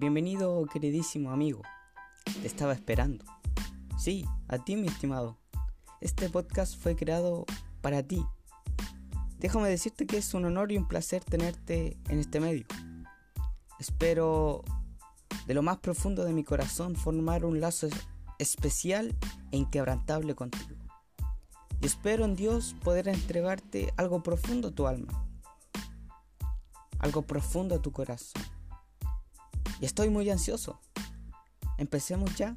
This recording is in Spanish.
Bienvenido, queridísimo amigo. Te estaba esperando. Sí, a ti, mi estimado. Este podcast fue creado para ti. Déjame decirte que es un honor y un placer tenerte en este medio. Espero de lo más profundo de mi corazón formar un lazo especial e inquebrantable contigo. Y espero en Dios poder entregarte algo profundo a tu alma, algo profundo a tu corazón. Y estoy muy ansioso. Empecemos ya.